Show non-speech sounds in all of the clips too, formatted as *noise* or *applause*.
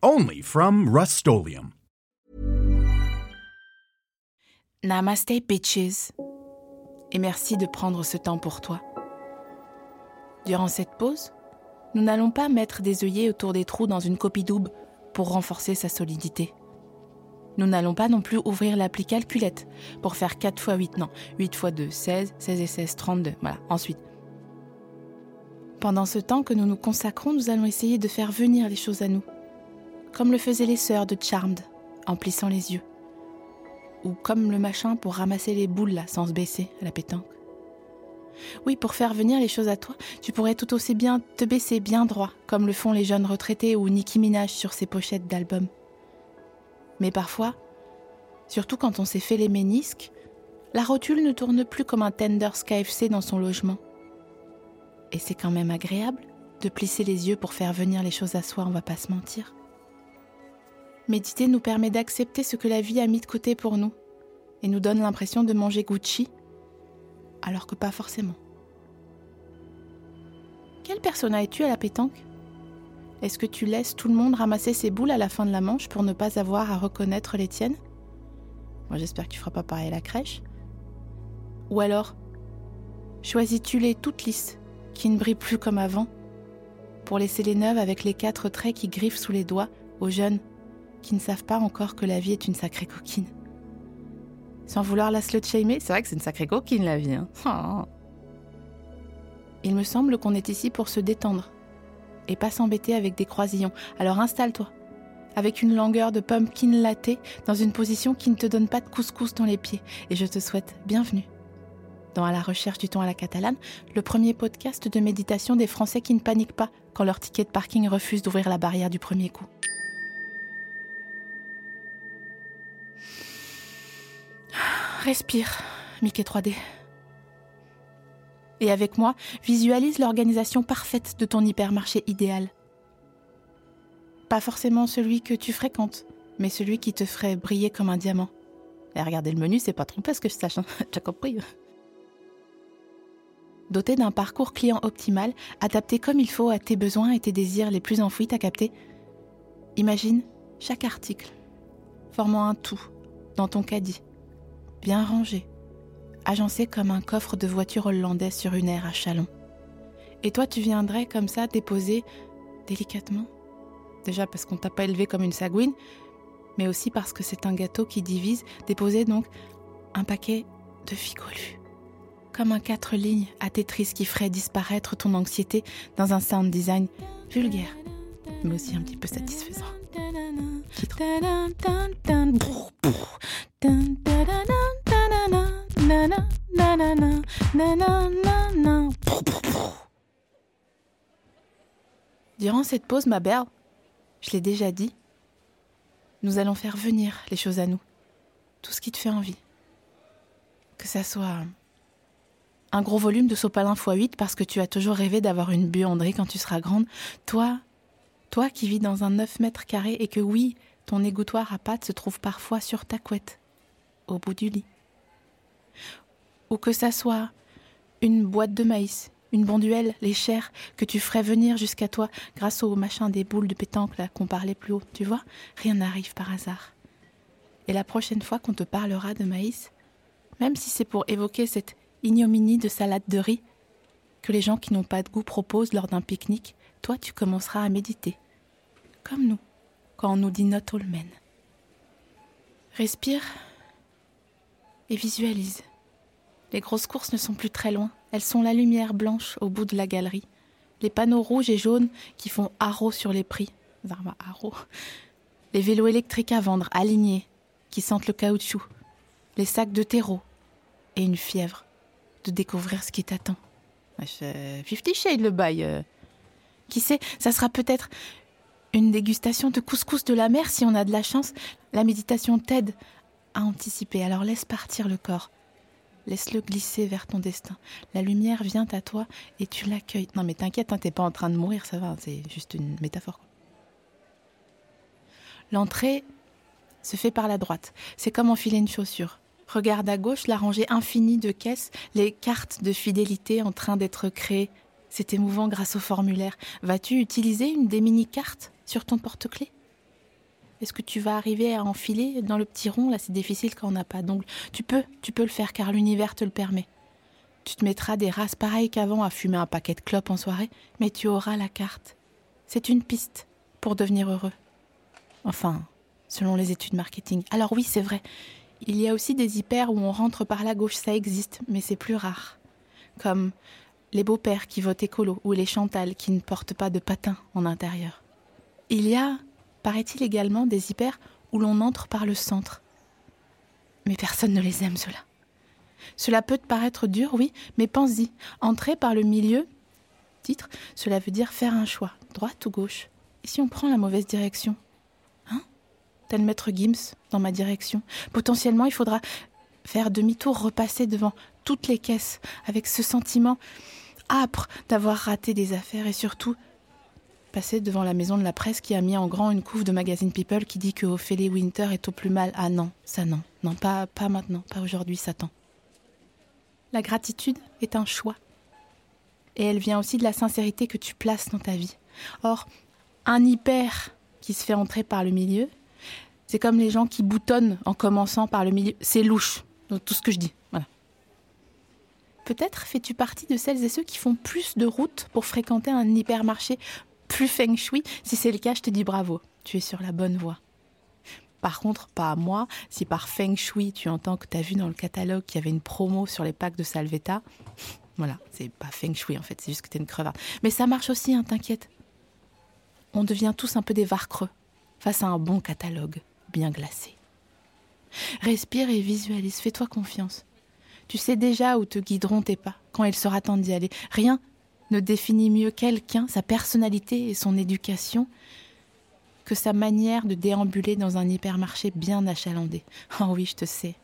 Only from Rust Namaste, bitches. Et merci de prendre ce temps pour toi. Durant cette pause, nous n'allons pas mettre des œillets autour des trous dans une copie double pour renforcer sa solidité. Nous n'allons pas non plus ouvrir l'appli calculette pour faire 4 x 8, non, 8 x 2, 16, 16 et 16, 32. Voilà, ensuite. Pendant ce temps que nous nous consacrons, nous allons essayer de faire venir les choses à nous, comme le faisaient les sœurs de Charmed, en plissant les yeux, ou comme le machin pour ramasser les boules sans se baisser à la pétanque. Oui, pour faire venir les choses à toi, tu pourrais tout aussi bien te baisser bien droit, comme le font les jeunes retraités ou Nicki Minaj sur ses pochettes d'albums. Mais parfois, surtout quand on s'est fait les ménisques, la rotule ne tourne plus comme un Tenders KFC dans son logement. Et c'est quand même agréable de plisser les yeux pour faire venir les choses à soi, on va pas se mentir. Méditer nous permet d'accepter ce que la vie a mis de côté pour nous et nous donne l'impression de manger Gucci, alors que pas forcément. Quelle personne es-tu à la pétanque? Est-ce que tu laisses tout le monde ramasser ses boules à la fin de la manche pour ne pas avoir à reconnaître les tiennes? Moi j'espère que tu feras pas pareil à la crèche. Ou alors, choisis-tu les toutes lisses, qui ne brillent plus comme avant, pour laisser les neuves avec les quatre traits qui griffent sous les doigts aux jeunes qui ne savent pas encore que la vie est une sacrée coquine Sans vouloir la slut shamer, c'est vrai que c'est une sacrée coquine la vie. Hein *laughs* Il me semble qu'on est ici pour se détendre et pas s'embêter avec des croisillons. Alors installe-toi, avec une longueur de pumpkin latte dans une position qui ne te donne pas de couscous dans les pieds. Et je te souhaite bienvenue dans À la recherche du temps à la catalane, le premier podcast de méditation des Français qui ne paniquent pas quand leur ticket de parking refuse d'ouvrir la barrière du premier coup. Respire, Mickey 3D et avec moi, visualise l'organisation parfaite de ton hypermarché idéal. Pas forcément celui que tu fréquentes, mais celui qui te ferait briller comme un diamant. Et regarder le menu, c'est pas trompé ce que je sache, hein. *laughs* t'as compris. Doté d'un parcours client optimal, adapté comme il faut à tes besoins et tes désirs les plus enfouis, t'as capté Imagine chaque article formant un tout dans ton caddie, bien rangé, agencé comme un coffre de voiture hollandaise sur une aire à Chalon. Et toi, tu viendrais comme ça déposer délicatement Déjà parce qu'on t'a pas élevé comme une sagouine, mais aussi parce que c'est un gâteau qui divise, déposer donc un paquet de figolus. Comme un quatre lignes à Tetris qui ferait disparaître ton anxiété dans un sound design vulgaire, mais aussi un petit peu satisfaisant. Durant cette pause, ma belle, je l'ai déjà dit, nous allons faire venir les choses à nous, tout ce qui te fait envie. Que ça soit un gros volume de sopalin x8 parce que tu as toujours rêvé d'avoir une buanderie quand tu seras grande, toi, toi qui vis dans un 9 mètres carrés et que oui, ton égouttoir à pâte se trouve parfois sur ta couette, au bout du lit ou que ça soit une boîte de maïs, une bonduelle, les chairs que tu ferais venir jusqu'à toi grâce au machin des boules de pétanque qu'on parlait plus haut, tu vois, rien n'arrive par hasard. Et la prochaine fois qu'on te parlera de maïs, même si c'est pour évoquer cette ignominie de salade de riz que les gens qui n'ont pas de goût proposent lors d'un pique-nique, toi tu commenceras à méditer, comme nous, quand on nous dit not all men. Respire et visualise. Les grosses courses ne sont plus très loin. Elles sont la lumière blanche au bout de la galerie. Les panneaux rouges et jaunes qui font haro sur les prix. Les vélos électriques à vendre, alignés, qui sentent le caoutchouc. Les sacs de terreau. Et une fièvre de découvrir ce qui t'attend. Fifty Shades le bail. Euh. Qui sait, ça sera peut-être Une dégustation de couscous de la mer si on a de la chance. La méditation t'aide à anticiper, alors laisse partir le corps. Laisse-le glisser vers ton destin. La lumière vient à toi et tu l'accueilles. Non mais t'inquiète, hein, t'es pas en train de mourir, ça va, c'est juste une métaphore. L'entrée se fait par la droite. C'est comme enfiler une chaussure. Regarde à gauche la rangée infinie de caisses, les cartes de fidélité en train d'être créées. C'est émouvant grâce au formulaire. Vas-tu utiliser une des mini-cartes sur ton porte-clés? Est-ce que tu vas arriver à enfiler dans le petit rond Là, c'est difficile quand on n'a pas d'ongles. Tu peux, tu peux le faire car l'univers te le permet. Tu te mettras des races pareilles qu'avant à fumer un paquet de clopes en soirée, mais tu auras la carte. C'est une piste pour devenir heureux. Enfin, selon les études marketing. Alors oui, c'est vrai, il y a aussi des hyper où on rentre par la gauche, ça existe, mais c'est plus rare. Comme les beaux-pères qui votent écolo ou les Chantal qui ne portent pas de patins en intérieur. Il y a, paraît-il également, des hyper où l'on entre par le centre. Mais personne ne les aime, cela. Cela peut te paraître dur, oui, mais pense-y. Entrer par le milieu, titre, cela veut dire faire un choix, droite ou gauche. Et si on prend la mauvaise direction? Tel maître Gims, dans ma direction. Potentiellement, il faudra faire demi-tour, repasser devant toutes les caisses, avec ce sentiment âpre d'avoir raté des affaires et surtout devant la maison de la presse qui a mis en grand une couve de magazine People qui dit que Ophélie Winter est au plus mal. Ah non, ça non, non, pas, pas maintenant, pas aujourd'hui, Satan. La gratitude est un choix. Et elle vient aussi de la sincérité que tu places dans ta vie. Or, un hyper qui se fait entrer par le milieu c'est comme les gens qui boutonnent en commençant par le milieu. C'est louche. Donc, tout ce que je dis. Voilà. Peut-être fais-tu partie de celles et ceux qui font plus de routes pour fréquenter un hypermarché plus feng shui. Si c'est le cas, je te dis bravo. Tu es sur la bonne voie. Par contre, pas à moi, si par feng shui tu entends que tu as vu dans le catalogue qu'il y avait une promo sur les packs de Salvetta, voilà, c'est pas feng shui en fait, c'est juste que t'es une crevarde. Mais ça marche aussi, hein, t'inquiète. On devient tous un peu des varcreux face à un bon catalogue bien glacé. Respire et visualise, fais-toi confiance. Tu sais déjà où te guideront tes pas, quand il sera temps d'y aller. Rien ne définit mieux quelqu'un, sa personnalité et son éducation, que sa manière de déambuler dans un hypermarché bien achalandé. *laughs* Oh oui, je te sais.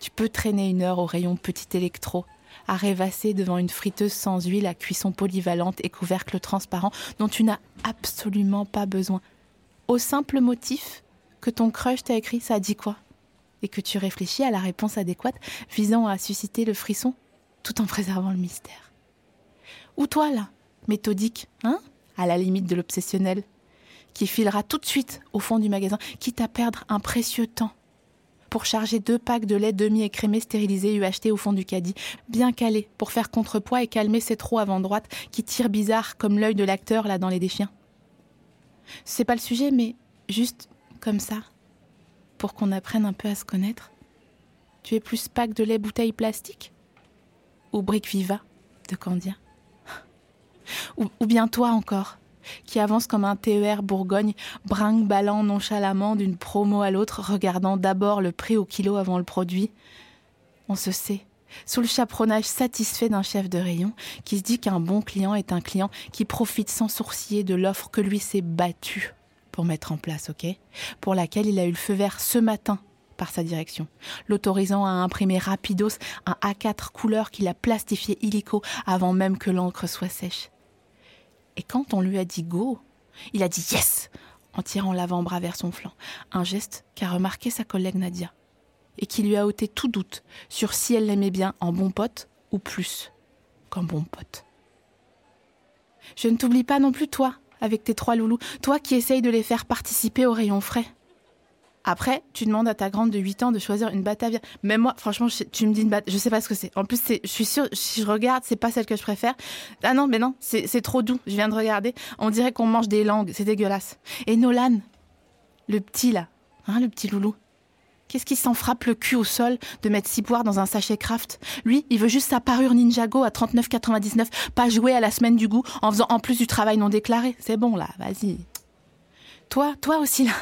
Tu peux traîner une heure au rayon petit électro, à rêvasser devant une friteuse sans huile à cuisson polyvalente et couvercle transparent dont tu n'as absolument pas besoin. Au simple motif que ton crush t'a écrit, ça a dit quoi? Et que tu réfléchis à la réponse adéquate visant à susciter le frisson tout en préservant le mystère. Ou toi, là, méthodique, hein À la limite de l'obsessionnel, qui filera tout de suite au fond du magasin, quitte à perdre un précieux temps pour charger deux packs de lait demi-écrémé stérilisé UHT au fond du caddie, bien calé, pour faire contrepoids et calmer ces trous avant droite qui tirent bizarre comme l'œil de l'acteur là dans les déchiens. C'est pas le sujet, mais juste comme ça, pour qu'on apprenne un peu à se connaître Tu es plus pack de lait bouteille plastique Ou brique viva de Candia? Ou, bien toi encore, qui avance comme un TER Bourgogne, brinque-ballant nonchalamment d'une promo à l'autre, regardant d'abord le prix au kilo avant le produit On se sait, sous le chaperonnage satisfait d'un chef de rayon qui se dit qu'un bon client est un client qui profite sans sourciller de l'offre que lui s'est battue pour mettre en place, ok? Pour laquelle il a eu le feu vert ce matin par sa direction, l'autorisant à imprimer rapidos un A4 couleur qu'il a plastifié illico avant même que l'encre soit sèche. Et quand on lui a dit go, il a dit yes en tirant l'avant-bras vers son flanc, un geste qu'a remarqué sa collègue Nadia, et qui lui a ôté tout doute sur si elle l'aimait bien en bon pote ou plus qu'en bon pote. Je ne t'oublie pas non plus, toi, avec tes trois loulous, toi qui essayes de les faire participer au rayon frais. Après, tu demandes à ta grande de 8 ans de choisir une Batavia. Même moi, franchement, tu me dis une Batavia, je sais pas ce que c'est. En plus, je suis sûre, si je regarde, c'est pas celle que je préfère. Ah non, mais non, c'est trop doux. Je viens de regarder. On dirait qu'on mange des langues. C'est dégueulasse. Et Nolan, le petit là, hein, le petit loulou. Qu'est-ce qui s'en frappe le cul au sol de mettre six poires dans un sachet craft? Lui, il veut juste sa parure Ninjago à 39,99, pas jouer à la semaine du goût en faisant en plus du travail non déclaré. C'est bon là, vas-y. Toi, toi aussi là.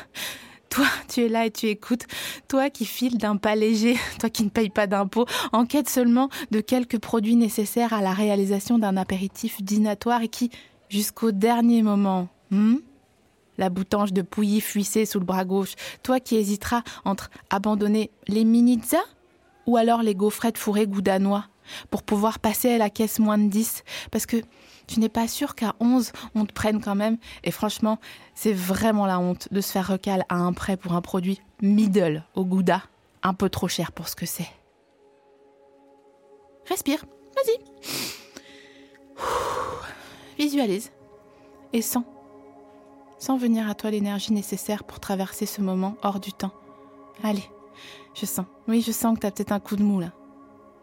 Toi, tu es là et tu écoutes. Toi qui files d'un pas léger, *laughs* toi qui ne payes pas d'impôts, en quête seulement de quelques produits nécessaires à la réalisation d'un apéritif dînatoire et qui, jusqu'au dernier moment, hmm, la boutange de pouilly fuissée sous le bras gauche, toi qui hésiteras entre abandonner les minitzas ou alors les gaufrettes fourrées goût danois pour pouvoir passer à la caisse moins de 10 parce que tu n'es pas sûr qu'à 11 on te prenne quand même et franchement c'est vraiment la honte de se faire recal à un prêt pour un produit middle au gouda un peu trop cher pour ce que c'est. Respire, vas-y. Visualise et sens. Sans venir à toi l'énergie nécessaire pour traverser ce moment hors du temps. Allez, je sens. Oui, je sens que t'as peut-être un coup de mou là.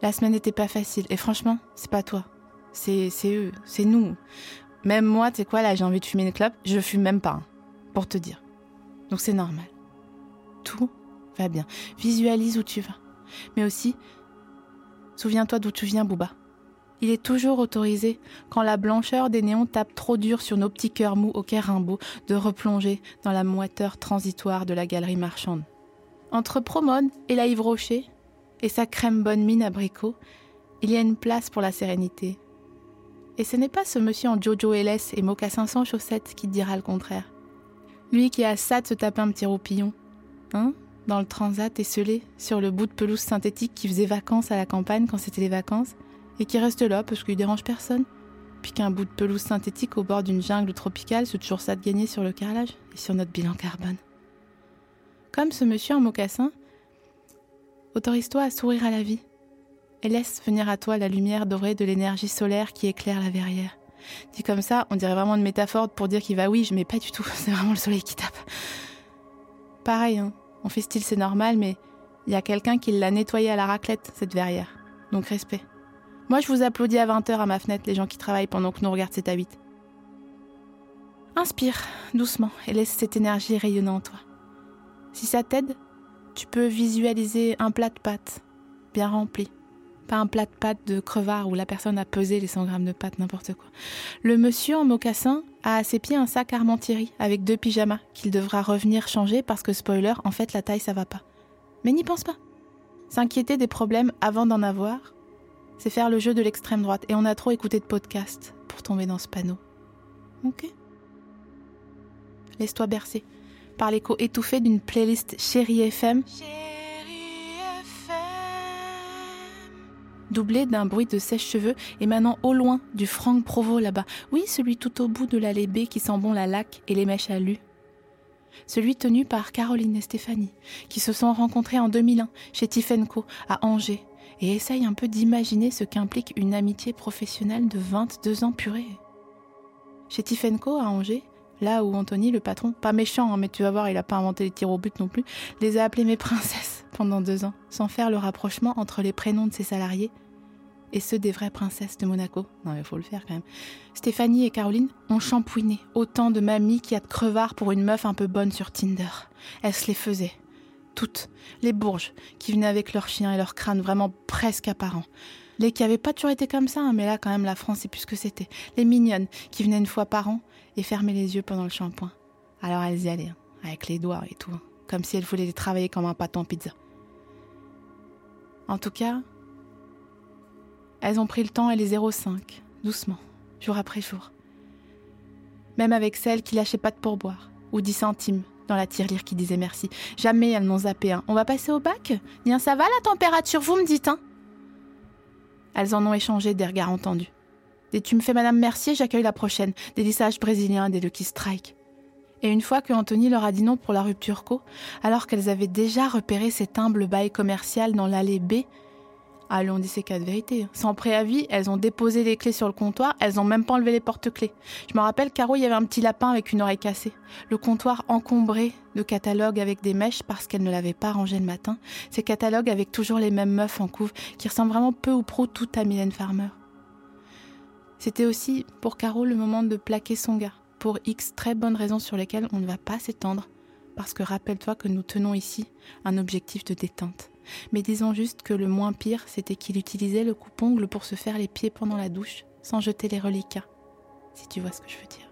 La semaine n'était pas facile. Et franchement, c'est pas toi. C'est eux, c'est nous. Même moi, tu sais quoi, là, j'ai envie de fumer une clope. Je fume même pas, hein, pour te dire. Donc c'est normal. Tout va bien. Visualise où tu vas. Mais aussi, souviens-toi d'où tu viens, Bouba. Il est toujours autorisé, quand la blancheur des néons tape trop dur sur nos petits cœurs mous au rimbaud, de replonger dans la moiteur transitoire de la galerie marchande. Entre Promone et la Yves Rocher, et sa crème bonne mine abricot, il y a une place pour la sérénité. Et ce n'est pas ce monsieur en Jojo LS et mocassin sans chaussettes qui dira le contraire. Lui qui a ça de se taper un petit roupillon, hein, dans le transat esselé, sur le bout de pelouse synthétique qui faisait vacances à la campagne quand c'était les vacances, et qui reste là parce qu'il dérange personne. Puis qu'un bout de pelouse synthétique au bord d'une jungle tropicale, c'est toujours ça de gagner sur le carrelage et sur notre bilan carbone. Comme ce monsieur en mocassin, autorise-toi à sourire à la vie et laisse venir à toi la lumière dorée de l'énergie solaire qui éclaire la verrière. Dit comme ça, on dirait vraiment une métaphore pour dire qu'il va oui, je mets pas du tout, *laughs* c'est vraiment le soleil qui tape. Pareil, hein, on fait style c'est normal, mais il y a quelqu'un qui l'a nettoyé à la raclette, cette verrière. Donc respect. Moi, je vous applaudis à 20h à ma fenêtre, les gens qui travaillent pendant que nous regardent cet à 8. Inspire doucement et laisse cette énergie rayonner en toi. Si ça t'aide, tu peux visualiser un plat de pâtes bien rempli. Pas un plat de pâtes de crevard où la personne a pesé les 100 grammes de pâtes, n'importe quoi. Le monsieur en mocassin a à ses pieds un sac Armentieri avec deux pyjamas qu'il devra revenir changer parce que, spoiler, en fait, la taille ça va pas. Mais n'y pense pas. S'inquiéter des problèmes avant d'en avoir, c'est faire le jeu de l'extrême droite. Et on a trop écouté de podcasts pour tomber dans ce panneau. Ok? Laisse-toi bercer par l'écho étouffé d'une playlist Chérie FM. doublé d'un bruit de sèche-cheveux émanant au loin du Franck Provo là-bas. Oui, celui tout au bout de l'allée B qui sent bon la laque et les mèches à lu. Celui tenu par Caroline et Stéphanie, qui se sont rencontrés en 2001 chez Tiffenco à Angers et essayent un peu d'imaginer ce qu'implique une amitié professionnelle de 22 ans purée. Chez Tiffenco à Angers, là où Anthony, le patron, pas méchant, hein, mais tu vas voir, il a pas inventé les tirs au but non plus, les a appelés mes *laughs* princesses pendant deux ans, sans faire le rapprochement entre les prénoms de ses salariés et ceux des vraies princesses de Monaco. Non, il faut le faire quand même. Stéphanie et Caroline ont champouiné autant de mamies qu'il y a de crevards pour une meuf un peu bonne sur Tinder. Elles se les faisaient toutes, les bourges, qui venaient avec leurs chiens et leurs crânes vraiment presque apparents. Les qui n'avaient pas toujours été comme ça, hein, mais là quand même la France c'est plus ce que c'était. Les mignonnes, qui venaient une fois par an et fermaient les yeux pendant le shampoing. Alors elles y allaient, hein, avec les doigts et tout, hein, comme si elles voulaient travailler comme un pâton pizza. En tout cas, elles ont pris le temps et les 0,5, doucement, jour après jour. Même avec celles qui lâchaient pas de pourboire, ou 10 centimes, dans la tirelire qui disait merci. Jamais elles n'ont zappé un. On va passer au bac? Bien, ça va la température, vous me dites, hein? Elles en ont échangé des regards entendus. Des tu me fais Madame Mercier, j'accueille la prochaine. Des lissages brésiliens, des Lucky Strike. Et une fois que Anthony leur a dit non pour la rupture co, alors qu'elles avaient déjà repéré cet humble bail commercial dans l'allée B, Allez, on dit ces quatre vérités. Sans préavis, elles ont déposé les clés sur le comptoir, elles ont même pas enlevé les porte-clés. Je me rappelle, Caro, il y avait un petit lapin avec une oreille cassée. Le comptoir encombré de catalogues avec des mèches parce qu'elle ne l'avait pas rangé le matin. Ces catalogues avec toujours les mêmes meufs en couve qui ressemblent vraiment peu ou prou toutes à Mylène Farmer. C'était aussi pour Caro le moment de plaquer son gars, pour X très bonnes raisons sur lesquelles on ne va pas s'étendre, parce que rappelle-toi que nous tenons ici un objectif de détente. Mais disons juste que le moins pire, c'était qu'il utilisait le coupe-ongle pour se faire les pieds pendant la douche, sans jeter les reliquats, si tu vois ce que je veux dire.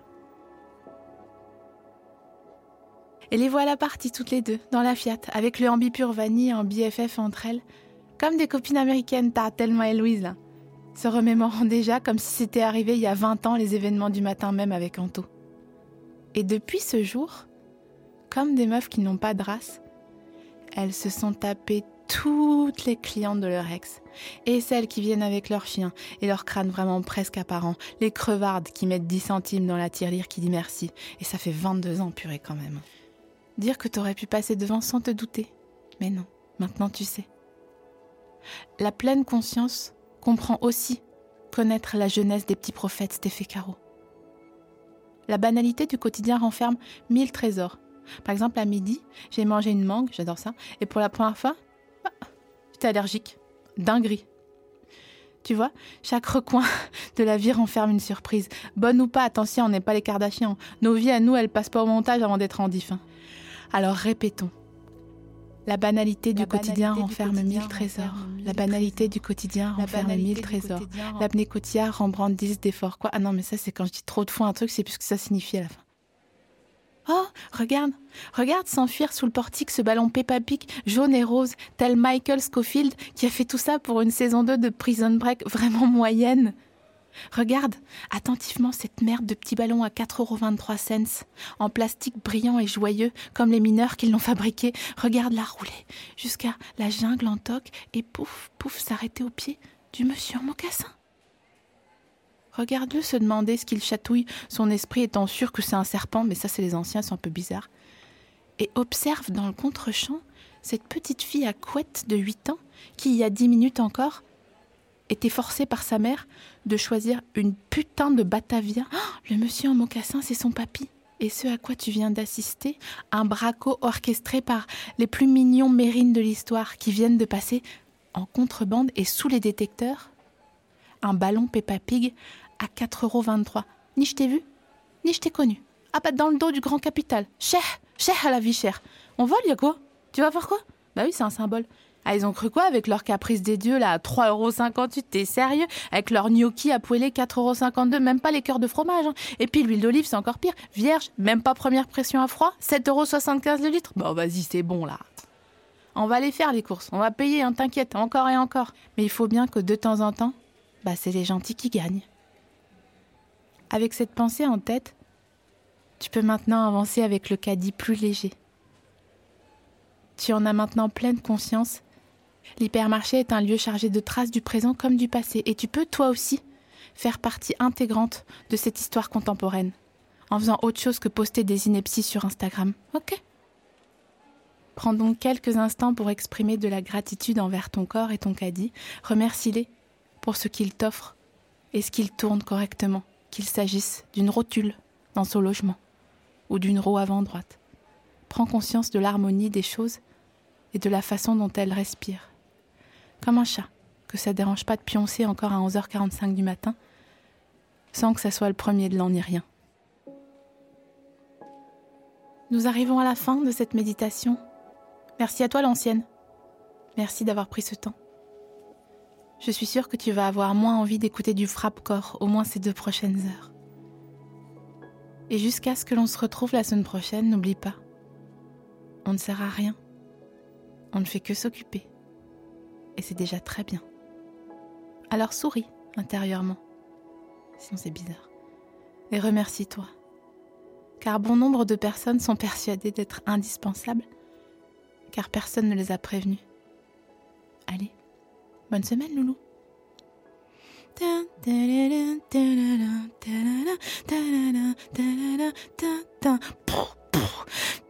Et les voilà parties toutes les deux, dans la Fiat, avec le ambi pur vanille en BFF entre elles, comme des copines américaines, t'as tellement et Louise, là. Se remémorant déjà comme si c'était arrivé il y a 20 ans les événements du matin même avec Anto. Et depuis ce jour, comme des meufs qui n'ont pas de race, elles se sont tapées toutes les clientes de leur ex. Et celles qui viennent avec leurs chiens et leur crâne vraiment presque apparent. Les crevardes qui mettent 10 centimes dans la tirelire qui dit merci. Et ça fait 22 ans, purée quand même. Dire que t'aurais pu passer devant sans te douter. Mais non, maintenant tu sais. La pleine conscience comprend aussi connaître la jeunesse des petits prophètes Stéphé Caro. La banalité du quotidien renferme mille trésors. Par exemple, à midi, j'ai mangé une mangue, j'adore ça, et pour la première fois, bah, j'étais allergique. Dinguerie. Tu vois, chaque recoin *laughs* de la vie renferme une surprise. Bonne ou pas, attention, on n'est pas les Kardashians. Nos vies à nous, elles passent pas au montage avant d'être en diff. Hein. Alors répétons. La banalité du quotidien renferme mille trésors. La banalité du quotidien renferme mille trésors. L'apnée 10 d'efforts. Quoi? Ah non, mais ça, c'est quand je dis trop de fois un truc, c'est plus ce que ça signifie à la fin. Oh, regarde, regarde s'enfuir sous le portique ce ballon Peppa Pig jaune et rose, tel Michael Scofield qui a fait tout ça pour une saison 2 de Prison Break vraiment moyenne. Regarde attentivement cette merde de petit ballon à 4,23 cents, en plastique brillant et joyeux, comme les mineurs qui l'ont fabriqué. Regarde-la rouler jusqu'à la jungle en toque et pouf, pouf, s'arrêter au pied du monsieur en mocassin. Regarde-le se demander ce qu'il chatouille, son esprit étant sûr que c'est un serpent, mais ça c'est les anciens, c'est un peu bizarre. Et observe dans le contre-champ cette petite fille à couette de 8 ans qui, il y a 10 minutes encore, était forcée par sa mère de choisir une putain de Batavia. Oh, le monsieur en mocassin, c'est son papy. Et ce à quoi tu viens d'assister, un braco orchestré par les plus mignons mérines de l'histoire qui viennent de passer en contrebande et sous les détecteurs un ballon Peppa Pig à 4,23€. Ni je t'ai vu, ni je t'ai connu. Ah bah dans le dos du grand capital. Cher, cher à la vie chère. On vole, quoi Tu vas voir quoi? Bah oui, c'est un symbole. Ah, ils ont cru quoi avec leur caprice des dieux là à 3,58€ T'es sérieux? Avec leur gnocchi à poêler 4,52€, même pas les cœurs de fromage. Hein. Et puis l'huile d'olive, c'est encore pire. Vierge, même pas première pression à froid, 7,75€ le litre. Bon, vas-y, c'est bon là. On va aller faire les courses, on va payer, hein, t'inquiète, encore et encore. Mais il faut bien que de temps en temps, bah c'est les gentils qui gagnent. Avec cette pensée en tête, tu peux maintenant avancer avec le caddie plus léger. Tu en as maintenant pleine conscience. L'hypermarché est un lieu chargé de traces du présent comme du passé, et tu peux toi aussi faire partie intégrante de cette histoire contemporaine, en faisant autre chose que poster des inepties sur Instagram. Ok? Prends donc quelques instants pour exprimer de la gratitude envers ton corps et ton caddie. Remercie-les pour ce qu'ils t'offrent et ce qu'ils tournent correctement qu'il s'agisse d'une rotule dans son logement ou d'une roue avant droite. Prends conscience de l'harmonie des choses et de la façon dont elles respirent. Comme un chat, que ça dérange pas de pioncer encore à 11h45 du matin, sans que ça soit le premier de l'an ni rien. Nous arrivons à la fin de cette méditation. Merci à toi l'ancienne. Merci d'avoir pris ce temps je suis sûre que tu vas avoir moins envie d'écouter du frappe-corps, au moins ces deux prochaines heures. Et jusqu'à ce que l'on se retrouve la semaine prochaine, n'oublie pas, on ne sert à rien. On ne fait que s'occuper. C'est déjà très bien. Alors souris intérieurement. Sinon c'est bizarre. Et remercie-toi. Car bon nombre de personnes sont persuadées d'être indispensables, car personne ne les a prévenus. Allez, Bonne semaine, Loulou.